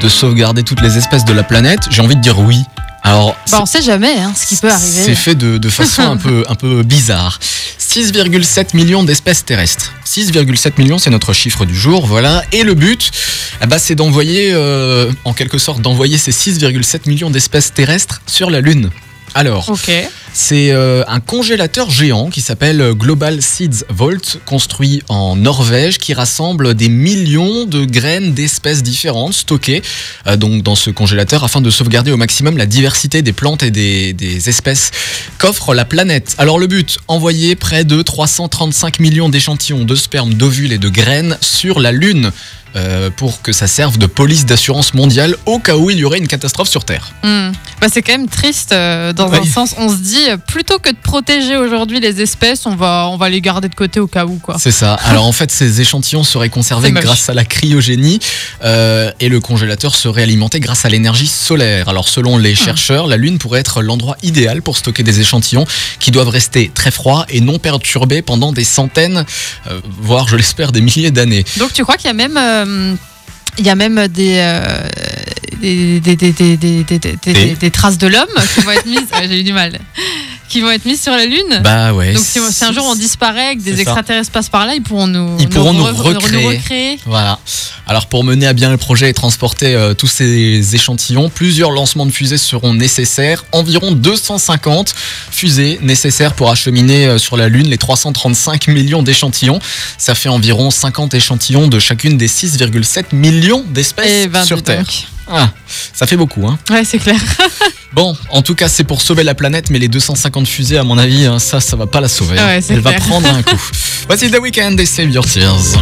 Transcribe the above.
de sauvegarder toutes les espèces de la planète J'ai envie de dire oui. Alors, Bah, on sait jamais hein, ce qui peut arriver. c'est fait de, de façon un peu, un peu bizarre. 6,7 millions d'espèces terrestres. 6,7 millions, c'est notre chiffre du jour, voilà. Et le but, eh ben, c'est d'envoyer, euh, en quelque sorte, d'envoyer ces 6,7 millions d'espèces terrestres sur la Lune. Alors, Ok. C'est euh, un congélateur géant qui s'appelle Global Seeds Vault, construit en Norvège, qui rassemble des millions de graines d'espèces différentes stockées euh, donc dans ce congélateur afin de sauvegarder au maximum la diversité des plantes et des espèces qu'offre la planète. Alors le but, envoyer près de 335 millions d'échantillons de sperme, d'ovules et de graines sur la Lune. Euh, pour que ça serve de police d'assurance mondiale au cas où il y aurait une catastrophe sur Terre. Hmm. Bah, c'est quand même triste euh, dans un sens. On se dit, euh, plutôt que de protéger aujourd'hui les espèces, on va, on va les garder de côté au cas où. Quoi. C'est ça. Alors en fait, ces échantillons seraient conservés grâce à la cryogénie euh, et le congélateur serait alimenté grâce à l'énergie solaire. Alors selon les chercheurs, la Lune pourrait être l'endroit idéal pour stocker des échantillons qui doivent rester très froids et non perturbés pendant des centaines, voire je l'espère des milliers d'années. Donc tu crois qu'il y a même, il y a même des, euh, des, traces de l'homme qui vont être mises. ouais, J'ai eu du mal. Qui vont être mises sur la Lune. Bah ouais. Donc si, si un jour on disparaît, que des ça. extraterrestres passent par là, ils pourront nous, Ils pourront nous re- recréer. recréer. Voilà. Alors pour mener à bien le projet et transporter euh, tous ces échantillons, plusieurs lancements de fusées seront nécessaires. Environ 250 fusées nécessaires pour acheminer euh, sur la Lune les 335 millions d'échantillons. Ça fait environ 50 échantillons de chacune des 6,7 millions d'espèces Et ben, sur Terre. Ah, ça fait beaucoup. Hein. Ouais, c'est clair. Bon, en tout cas, c'est pour sauver la planète, mais les 250 fusées, à mon avis, hein, ça, ça va pas la sauver. Ouais, Elle va prendre un coup. Voici The Weeknd et Save Your Tears.